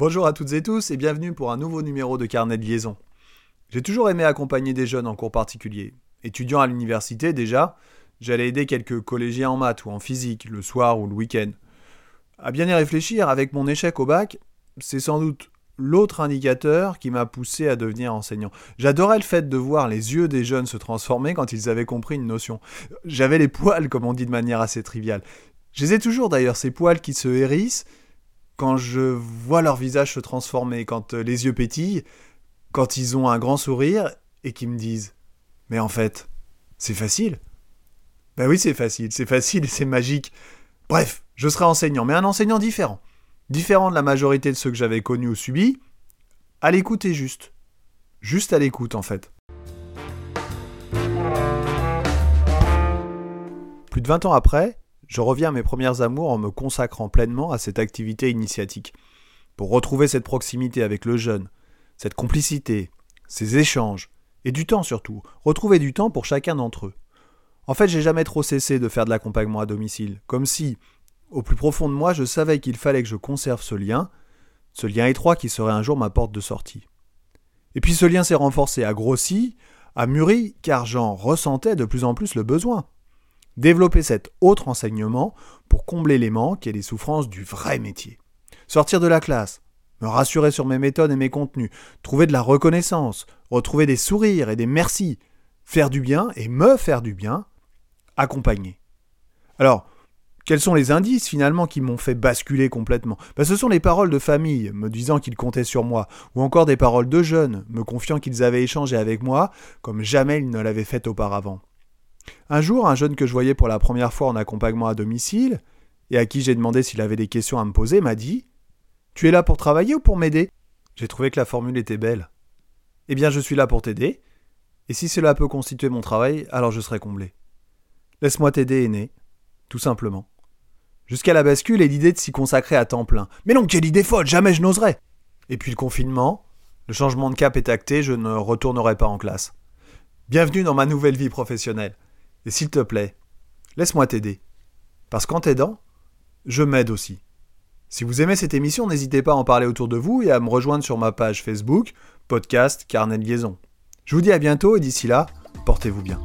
Bonjour à toutes et tous et bienvenue pour un nouveau numéro de Carnet de liaison. J'ai toujours aimé accompagner des jeunes en cours particulier. Étudiant à l'université déjà, j'allais aider quelques collégiens en maths ou en physique, le soir ou le week-end. À bien y réfléchir, avec mon échec au bac, c'est sans doute l'autre indicateur qui m'a poussé à devenir enseignant. J'adorais le fait de voir les yeux des jeunes se transformer quand ils avaient compris une notion. J'avais les poils, comme on dit de manière assez triviale. Je les ai toujours d'ailleurs, ces poils qui se hérissent quand je vois leur visage se transformer, quand euh, les yeux pétillent, quand ils ont un grand sourire et qu'ils me disent Mais en fait, c'est facile. Ben oui, c'est facile, c'est facile c'est magique. Bref, je serai enseignant, mais un enseignant différent. Différent de la majorité de ceux que j'avais connus ou subis. À l'écoute et juste. Juste à l'écoute, en fait. Plus de 20 ans après, je reviens à mes premières amours en me consacrant pleinement à cette activité initiatique. Pour retrouver cette proximité avec le jeune, cette complicité, ces échanges, et du temps surtout, retrouver du temps pour chacun d'entre eux. En fait, j'ai jamais trop cessé de faire de l'accompagnement à domicile, comme si, au plus profond de moi, je savais qu'il fallait que je conserve ce lien, ce lien étroit qui serait un jour ma porte de sortie. Et puis ce lien s'est renforcé, a grossi, a mûri, car j'en ressentais de plus en plus le besoin. Développer cet autre enseignement pour combler les manques et les souffrances du vrai métier. Sortir de la classe, me rassurer sur mes méthodes et mes contenus, trouver de la reconnaissance, retrouver des sourires et des merci, faire du bien et me faire du bien, accompagner. Alors, quels sont les indices finalement qui m'ont fait basculer complètement? Ben, Ce sont les paroles de famille me disant qu'ils comptaient sur moi, ou encore des paroles de jeunes me confiant qu'ils avaient échangé avec moi comme jamais ils ne l'avaient fait auparavant. Un jour, un jeune que je voyais pour la première fois en accompagnement à domicile, et à qui j'ai demandé s'il avait des questions à me poser, m'a dit Tu es là pour travailler ou pour m'aider? J'ai trouvé que la formule était belle. Eh bien, je suis là pour t'aider, et si cela peut constituer mon travail, alors je serai comblé. Laisse-moi t'aider, aîné, tout simplement. Jusqu'à la bascule et l'idée de s'y consacrer à temps plein. Mais non, quelle idée folle, jamais je n'oserais Et puis le confinement, le changement de cap est acté, je ne retournerai pas en classe. Bienvenue dans ma nouvelle vie professionnelle. Et s'il te plaît, laisse-moi t'aider. Parce qu'en t'aidant, je m'aide aussi. Si vous aimez cette émission, n'hésitez pas à en parler autour de vous et à me rejoindre sur ma page Facebook, podcast Carnet Liaison. Je vous dis à bientôt et d'ici là, portez-vous bien.